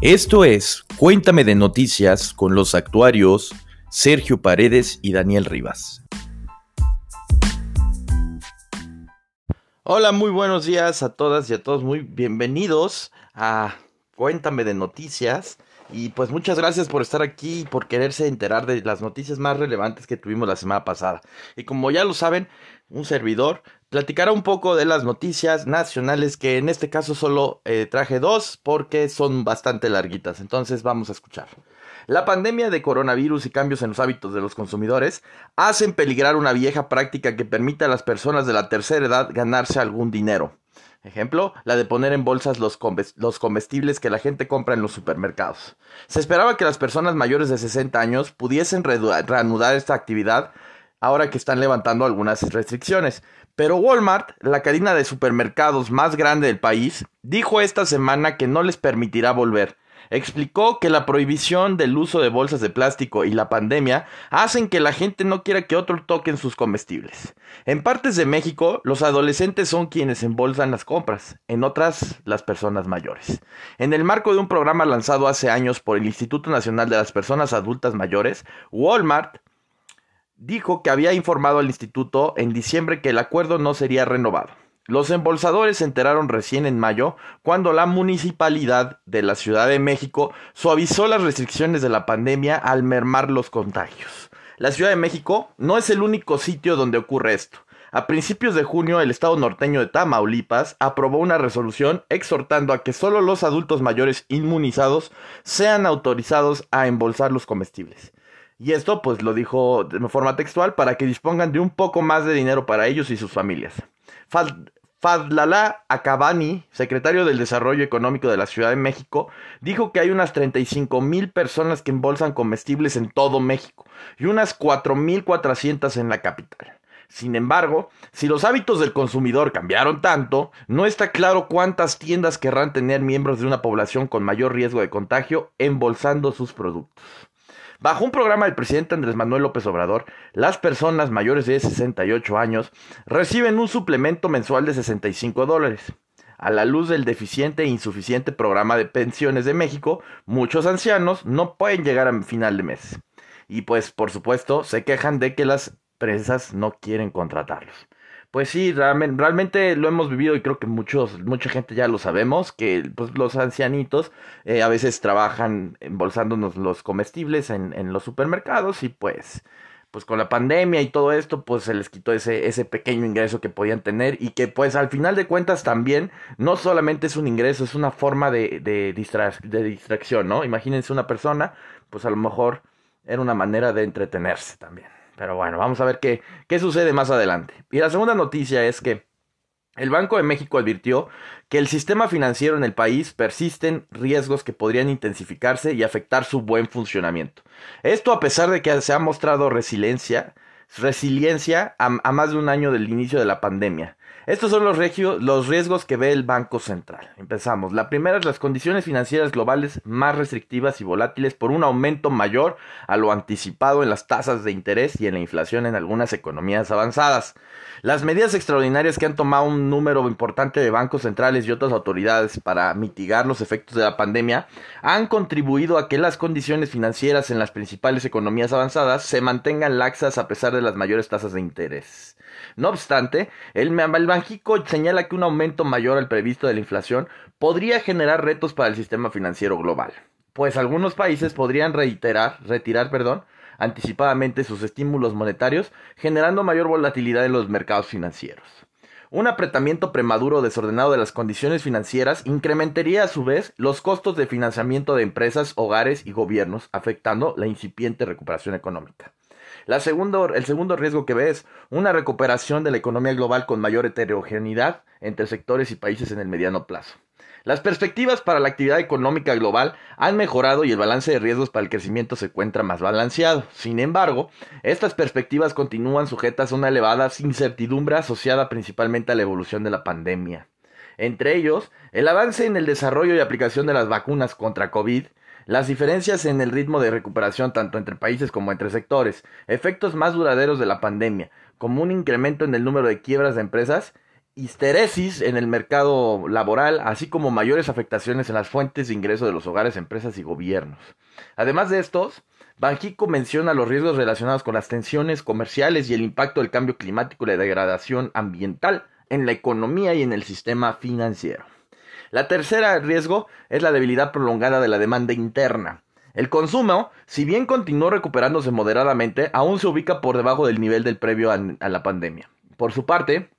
Esto es Cuéntame de Noticias con los actuarios Sergio Paredes y Daniel Rivas. Hola, muy buenos días a todas y a todos, muy bienvenidos a Cuéntame de Noticias. Y pues muchas gracias por estar aquí y por quererse enterar de las noticias más relevantes que tuvimos la semana pasada. Y como ya lo saben, un servidor platicará un poco de las noticias nacionales, que en este caso solo eh, traje dos porque son bastante larguitas. Entonces vamos a escuchar. La pandemia de coronavirus y cambios en los hábitos de los consumidores hacen peligrar una vieja práctica que permite a las personas de la tercera edad ganarse algún dinero. Ejemplo, la de poner en bolsas los, comestibles que la gente compra en los supermercados. Se esperaba que las personas mayores de 60 años pudiesen reanudar esta actividad ahora que están levantando algunas restricciones. Pero Walmart, la cadena de supermercados más grande del país, dijo esta semana que no les permitirá volver. Explicó que la prohibición del uso de bolsas de plástico y la pandemia hacen que la gente no quiera que otro toquen sus comestibles. En partes de México, los adolescentes son quienes embolsan las compras, en otras, las personas mayores. En el marco de un programa lanzado hace años por el Instituto Nacional de las Personas Adultas Mayores, Walmart dijo que había informado al instituto en diciembre que el acuerdo no sería renovado. Los embolsadores se enteraron recién en mayo cuando la municipalidad de la Ciudad de México suavizó las restricciones de la pandemia al mermar los contagios. La Ciudad de México no es el único sitio donde ocurre esto. A principios de junio, el estado norteño de Tamaulipas aprobó una resolución exhortando a que solo los adultos mayores inmunizados sean autorizados a embolsar los comestibles. Y esto pues lo dijo de forma textual para que dispongan de un poco más de dinero para ellos y sus familias. Fadlala Akabani, secretario del Desarrollo Económico de la Ciudad de México, dijo que hay unas 35 mil personas que embolsan comestibles en todo México y unas 4.400 en la capital. Sin embargo, si los hábitos del consumidor cambiaron tanto, no está claro cuántas tiendas querrán tener miembros de una población con mayor riesgo de contagio embolsando sus productos. Bajo un programa del presidente Andrés Manuel López Obrador, las personas mayores de 68 años reciben un suplemento mensual de 65 dólares. A la luz del deficiente e insuficiente programa de pensiones de México, muchos ancianos no pueden llegar a final de mes. Y pues, por supuesto, se quejan de que las empresas no quieren contratarlos. Pues sí, realmente, lo hemos vivido y creo que muchos, mucha gente ya lo sabemos, que pues, los ancianitos eh, a veces trabajan embolsándonos los comestibles en, en, los supermercados y pues, pues con la pandemia y todo esto, pues se les quitó ese, ese pequeño ingreso que podían tener y que pues al final de cuentas también no solamente es un ingreso, es una forma de, de, de distracción, ¿no? Imagínense una persona, pues a lo mejor era una manera de entretenerse también. Pero bueno, vamos a ver qué, qué sucede más adelante. Y la segunda noticia es que el Banco de México advirtió que el sistema financiero en el país persisten riesgos que podrían intensificarse y afectar su buen funcionamiento. Esto a pesar de que se ha mostrado resiliencia, resiliencia a, más de un año del inicio de la pandemia. Estos son los, riesgos que ve el Banco Central. Empezamos. La primera es las condiciones financieras globales más restrictivas y volátiles por un aumento mayor a lo anticipado en las tasas de interés y en la inflación en algunas economías avanzadas. Las medidas extraordinarias que han tomado un número importante de bancos centrales y otras autoridades para mitigar los efectos de la pandemia han contribuido a que las condiciones financieras en las principales economías avanzadas se mantengan laxas a pesar de las mayores tasas de interés. No obstante, el, Banjico señala que un aumento mayor al previsto de la inflación podría generar retos para el sistema financiero global, pues algunos países podrían reiterar, retirar perdón, anticipadamente sus estímulos monetarios, generando mayor volatilidad en los mercados financieros. Un apretamiento premaduro desordenado de las condiciones financieras incrementaría a su vez los costos de financiamiento de empresas, hogares y gobiernos, afectando la incipiente recuperación económica. La segundo, el segundo riesgo que ve es una recuperación de la economía global con mayor heterogeneidad entre sectores y países en el mediano plazo. Las perspectivas para la actividad económica global han mejorado y el balance de riesgos para el crecimiento se encuentra más balanceado. Sin embargo, estas perspectivas continúan sujetas a una elevada incertidumbre asociada principalmente a la evolución de la pandemia. Entre ellos, el avance en el desarrollo y aplicación de las vacunas contra COVID, las diferencias en el ritmo de recuperación tanto entre países como entre sectores, efectos más duraderos de la pandemia, como un incremento en el número de quiebras de empresas histeresis en el mercado laboral, así como mayores afectaciones en las fuentes de ingreso de los hogares, empresas y gobiernos. Además de estos, Banjico menciona los riesgos relacionados con las tensiones comerciales y el impacto del cambio climático y la degradación ambiental en la economía y en el sistema financiero. La tercera riesgo es la debilidad prolongada de la demanda interna. El consumo, si bien continuó recuperándose moderadamente, aún se ubica por debajo del nivel del previo a, la pandemia. Por su parte,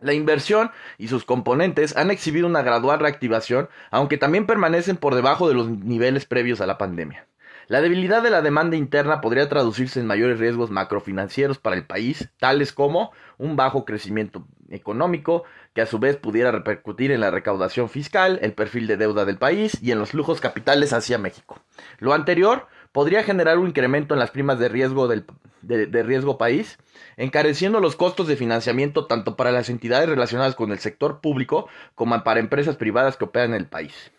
la inversión y sus componentes han exhibido una gradual reactivación, aunque también permanecen por debajo de los niveles previos a la pandemia. La debilidad de la demanda interna podría traducirse en mayores riesgos macrofinancieros para el país, tales como un bajo crecimiento económico, que a su vez pudiera repercutir en la recaudación fiscal, el perfil de deuda del país y en los flujos capitales hacia México. Lo anterior podría generar un incremento en las primas de riesgo del de, riesgo país, encareciendo los costos de financiamiento tanto para las entidades relacionadas con el sector público como para empresas privadas que operan en el país.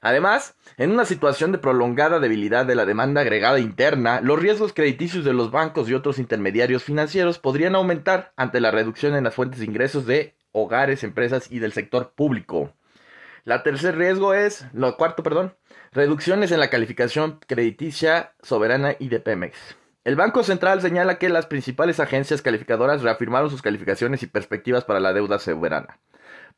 Además, en una situación de prolongada debilidad de la demanda agregada interna, los riesgos crediticios de los bancos y otros intermediarios financieros podrían aumentar ante la reducción en las fuentes de ingresos de hogares, empresas y del sector público. La tercer riesgo es, lo cuarto, perdón, reducciones en la calificación crediticia soberana y de Pemex. El Banco Central señala que las principales agencias calificadoras reafirmaron sus calificaciones y perspectivas para la deuda soberana,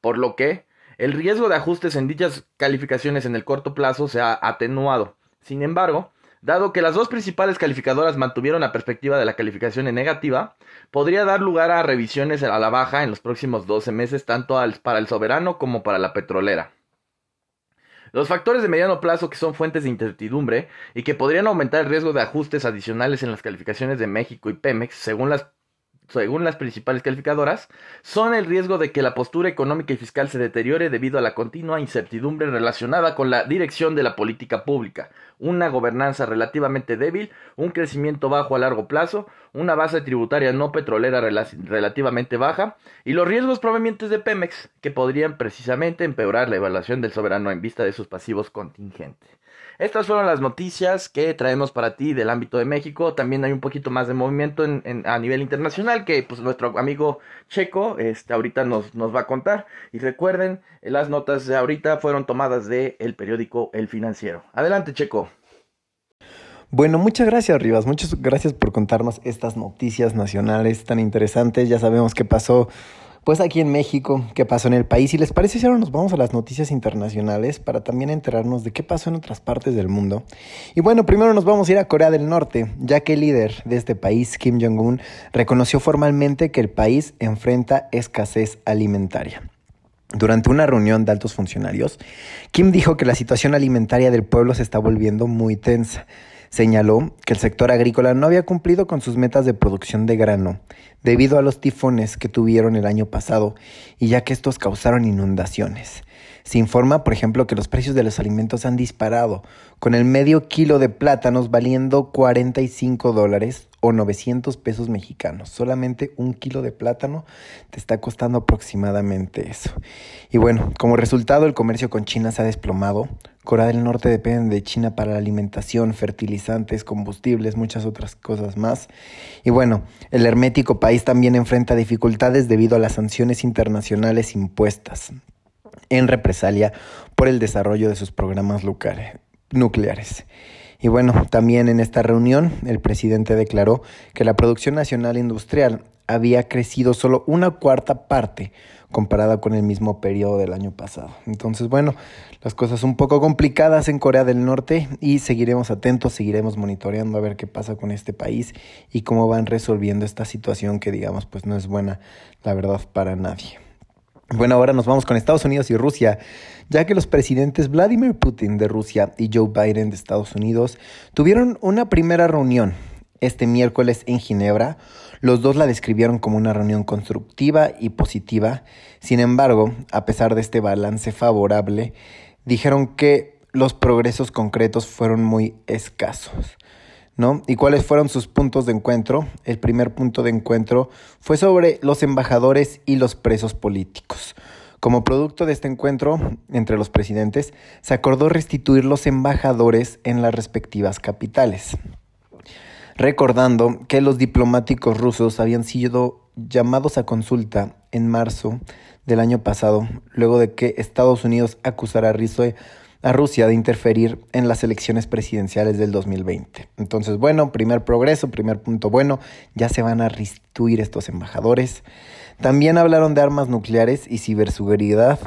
por lo que el riesgo de ajustes en dichas calificaciones en el corto plazo se ha atenuado. Sin embargo, dado que las dos principales calificadoras mantuvieron la perspectiva de la calificación en negativa, podría dar lugar a revisiones a la baja en los próximos 12 meses tanto para el soberano como para la petrolera. Los factores de mediano plazo que son fuentes de incertidumbre y que podrían aumentar el riesgo de ajustes adicionales en las calificaciones de México y Pemex, según las según las principales calificadoras, son el riesgo de que la postura económica y fiscal se deteriore debido a la continua incertidumbre relacionada con la dirección de la política pública, una gobernanza relativamente débil, un crecimiento bajo a largo plazo, una base tributaria no petrolera relativamente baja y los riesgos provenientes de Pemex, que podrían precisamente empeorar la evaluación del soberano en vista de sus pasivos contingentes. Estas fueron las noticias que traemos para ti del ámbito de México. También hay un poquito más de movimiento en, a nivel internacional que pues nuestro amigo Checo este, ahorita nos, nos va a contar. Y recuerden, las notas de ahorita fueron tomadas del el periódico El Financiero. Adelante, Checo. Bueno, muchas gracias, Rivas. Muchas gracias por contarnos estas noticias nacionales tan interesantes. Ya sabemos qué pasó pues aquí en México, qué pasó en el país. Y les parece si ahora nos vamos a las noticias internacionales para también enterarnos de qué pasó en otras partes del mundo. Y bueno, primero nos vamos a ir a Corea del Norte, ya que el líder de este país, Kim Jong-un, reconoció formalmente que el país enfrenta escasez alimentaria. Durante una reunión de altos funcionarios, Kim dijo que la situación alimentaria del pueblo se está volviendo muy tensa Señaló que el sector agrícola no había cumplido con sus metas de producción de grano debido a los tifones que tuvieron el año pasado y ya que estos causaron inundaciones. Se informa, por ejemplo, que los precios de los alimentos han disparado, con el medio kilo de plátanos valiendo 45 dólares o 900 pesos mexicanos. Solamente un kilo de plátano te está costando aproximadamente eso. Y bueno, como resultado el comercio con China se ha desplomado. Corea del Norte depende de China para la alimentación, fertilizantes, combustibles, muchas otras cosas más. Y bueno, el hermético país también enfrenta dificultades debido a las sanciones internacionales impuestas en represalia por el desarrollo de sus programas nucleares. Y bueno, también en esta reunión el presidente declaró que la producción nacional industrial había crecido solo una cuarta parte comparada con el mismo periodo del año pasado. Entonces, bueno, las cosas un poco complicadas en Corea del Norte y seguiremos atentos, seguiremos monitoreando a ver qué pasa con este país y cómo van resolviendo esta situación que digamos pues no es buena, la verdad, para nadie. Bueno, ahora nos vamos con Estados Unidos y Rusia, ya que los presidentes Vladimir Putin de Rusia y Joe Biden de Estados Unidos tuvieron una primera reunión este miércoles en Ginebra. Los dos la describieron como una reunión constructiva y positiva. Sin embargo, a pesar de este balance favorable, dijeron que los progresos concretos fueron muy escasos. ¿Y cuáles fueron sus puntos de encuentro? El primer punto de encuentro fue sobre los embajadores y los presos políticos. Como producto de este encuentro entre los presidentes, se acordó restituir los embajadores en las respectivas capitales, recordando que los diplomáticos rusos habían sido llamados a consulta en marzo del año pasado, luego de que Estados Unidos acusara a Rusia de interferir en las elecciones presidenciales del 2020. Entonces, bueno, primer progreso, primer punto bueno, ya se van a restituir estos embajadores. También hablaron de armas nucleares y ciberseguridad.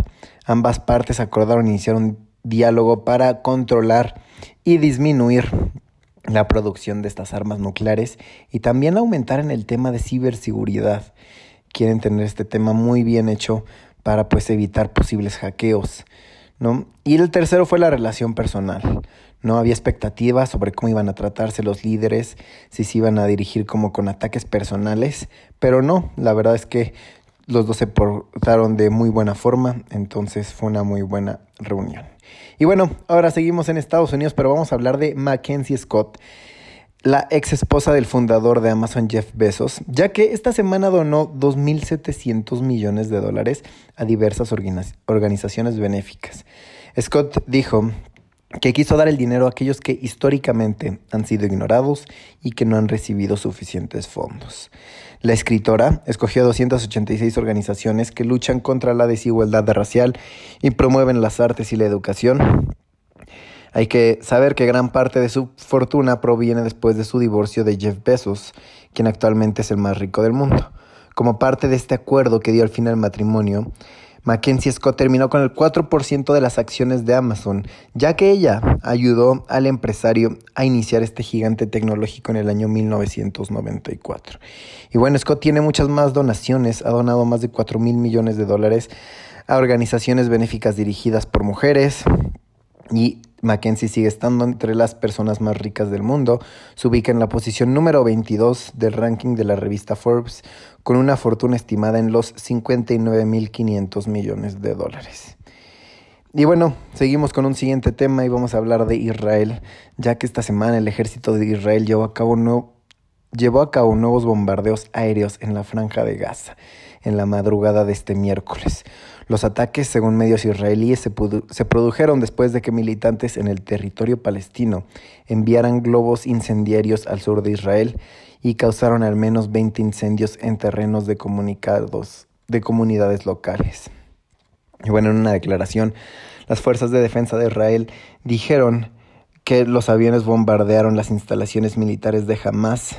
Ambas partes acordaron iniciar un diálogo para controlar y disminuir la producción de estas armas nucleares y también aumentar en el tema de ciberseguridad. Quieren tener este tema muy bien hecho para pues evitar posibles hackeos, Y el tercero fue la relación personal. No había expectativas sobre cómo iban a tratarse los líderes, si se iban a dirigir como con ataques personales, pero no, la verdad es que los dos se portaron de muy buena forma, entonces fue una muy buena reunión. Y bueno, ahora seguimos en Estados Unidos, pero vamos a hablar de Mackenzie Scott, la ex esposa del fundador de Amazon Jeff Bezos, ya que esta semana donó 2.700 millones de dólares a diversas organizaciones benéficas. Scott dijo que quiso dar el dinero a aquellos que históricamente han sido ignorados y que no han recibido suficientes fondos. La escritora escogió 286 organizaciones que luchan contra la desigualdad racial y promueven las artes y la educación. Hay que saber que gran parte de su fortuna proviene después de su divorcio de Jeff Bezos, quien actualmente es el más rico del mundo. Como parte de este acuerdo que dio al fin al matrimonio, Mackenzie Scott terminó con el 4% de las acciones de Amazon, ya que ella ayudó al empresario a iniciar este gigante tecnológico en el año 1994. Y bueno, Scott tiene muchas más donaciones, ha donado más de 4 mil millones de dólares a organizaciones benéficas dirigidas por mujeres y Mackenzie sigue estando entre las personas más ricas del mundo. Se ubica en la posición número 22 del ranking de la revista Forbes, con una fortuna estimada en los 59.500 millones de dólares. Y bueno, seguimos con un siguiente tema y vamos a hablar de Israel, ya que esta semana el ejército de Israel llevó a cabo, no, llevó a cabo nuevos bombardeos aéreos en la franja de Gaza en la madrugada de este miércoles. Los ataques, según medios israelíes, se, produjeron después de que militantes en el territorio palestino enviaran globos incendiarios al sur de Israel y causaron al menos 20 incendios en terrenos de comunicados de comunidades locales. Y bueno, en una declaración, las fuerzas de defensa de Israel dijeron que los aviones bombardearon las instalaciones militares de Hamas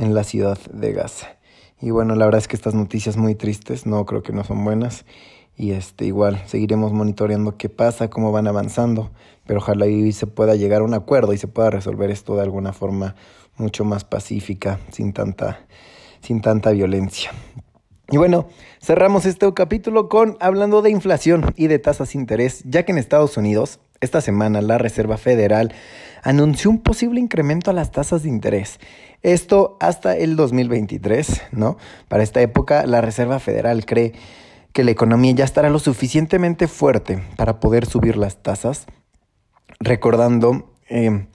en la ciudad de Gaza. Y bueno, la verdad es que estas noticias muy tristes, no creo que no son buenas. Y este, igual seguiremos monitoreando qué pasa, cómo van avanzando, pero ojalá y se pueda llegar a un acuerdo y se pueda resolver esto de alguna forma mucho más pacífica, sin tanta, sin tanta violencia. Y bueno, cerramos este capítulo con hablando de inflación y de tasas de interés, ya que en Estados Unidos, esta semana la Reserva Federal anunció un posible incremento a las tasas de interés. Esto hasta el 2023, ¿no? Para esta época, la Reserva Federal cree que la economía ya estará lo suficientemente fuerte para poder subir las tasas, recordando eh,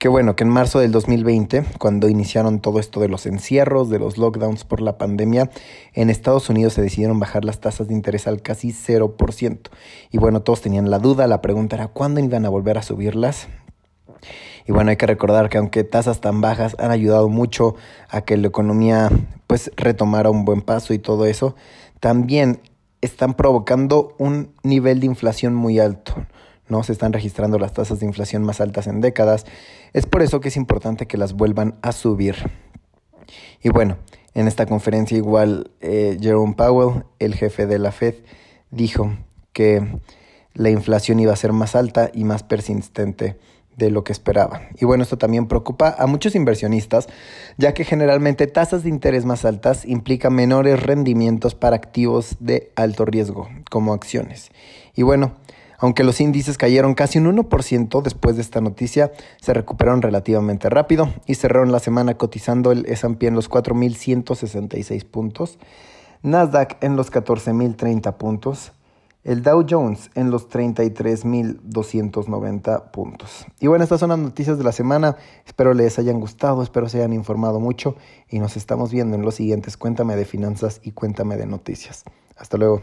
que bueno, que en marzo del 2020, cuando iniciaron todo esto de los encierros, de los lockdowns por la pandemia, en Estados Unidos se decidieron bajar las tasas de interés al casi 0%. Y bueno, todos tenían la duda, la pregunta era cuándo iban a volver a subirlas. Y bueno, hay que recordar que aunque tasas tan bajas han ayudado mucho a que la economía pues retomara un buen paso y todo eso, también están provocando un nivel de inflación muy alto. ¿no? Se están registrando las tasas de inflación más altas en décadas. Es por eso que es importante que las vuelvan a subir. Y bueno, en esta conferencia igual eh, Jerome Powell, el jefe de la Fed, dijo que la inflación iba a ser más alta y más persistente de lo que esperaban. Y bueno, esto también preocupa a muchos inversionistas, ya que generalmente tasas de interés más altas implican menores rendimientos para activos de alto riesgo, como acciones. Y bueno, aunque los índices cayeron casi un 1% después de esta noticia, se recuperaron relativamente rápido y cerraron la semana cotizando el S&P en los 4.166 puntos, Nasdaq en los 14.030 puntos, el Dow Jones en los 33.290 puntos. Y bueno, estas son las noticias de la semana. Espero les hayan gustado, espero se hayan informado mucho y nos estamos viendo en los siguientes Cuéntame de finanzas y Cuéntame de noticias. Hasta luego.